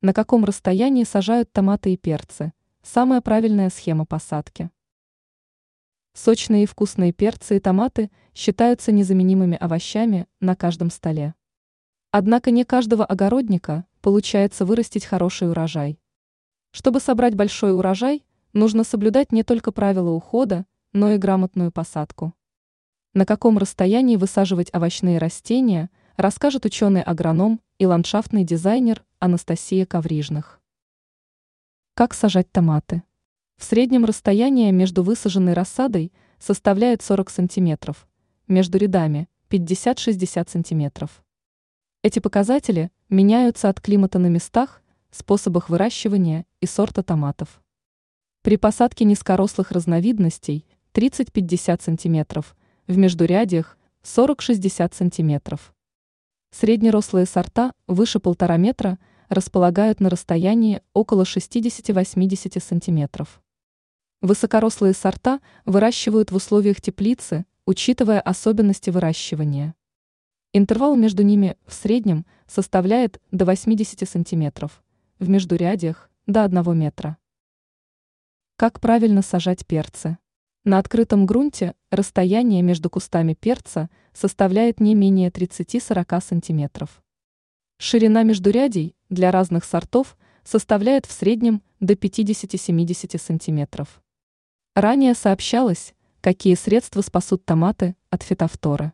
На каком расстоянии сажают томаты и перцы? Самая правильная схема посадки. Сочные и вкусные перцы и томаты считаются незаменимыми овощами на каждом столе. Однако не каждого огородника получается вырастить хороший урожай. Чтобы собрать большой урожай, нужно соблюдать не только правила ухода, но и грамотную посадку. На каком расстоянии высаживать овощные растения, расскажет ученый-агроном и ландшафтный дизайнер Анастасия Коврижных. Как сажать томаты? В среднем расстояние между высаженной рассадой составляет 40 см, между рядами 50-60 см. Эти показатели меняются от климата на местах, способах выращивания и сорта томатов. При посадке низкорослых разновидностей 30-50 см, в междурядьях 40-60 см. Среднерослые сорта выше полтора метра располагают на расстоянии около 60-80 см. Высокорослые сорта выращивают в условиях теплицы, учитывая особенности выращивания. Интервал между ними в среднем составляет до 80 см, в междурядьях – до 1 метра. Как правильно сажать перцы? На открытом грунте расстояние между кустами перца составляет не менее 30-40 см. Ширина междурядий для разных сортов составляет в среднем до 50-70 см. Ранее сообщалось, какие средства спасут томаты от фитофторы.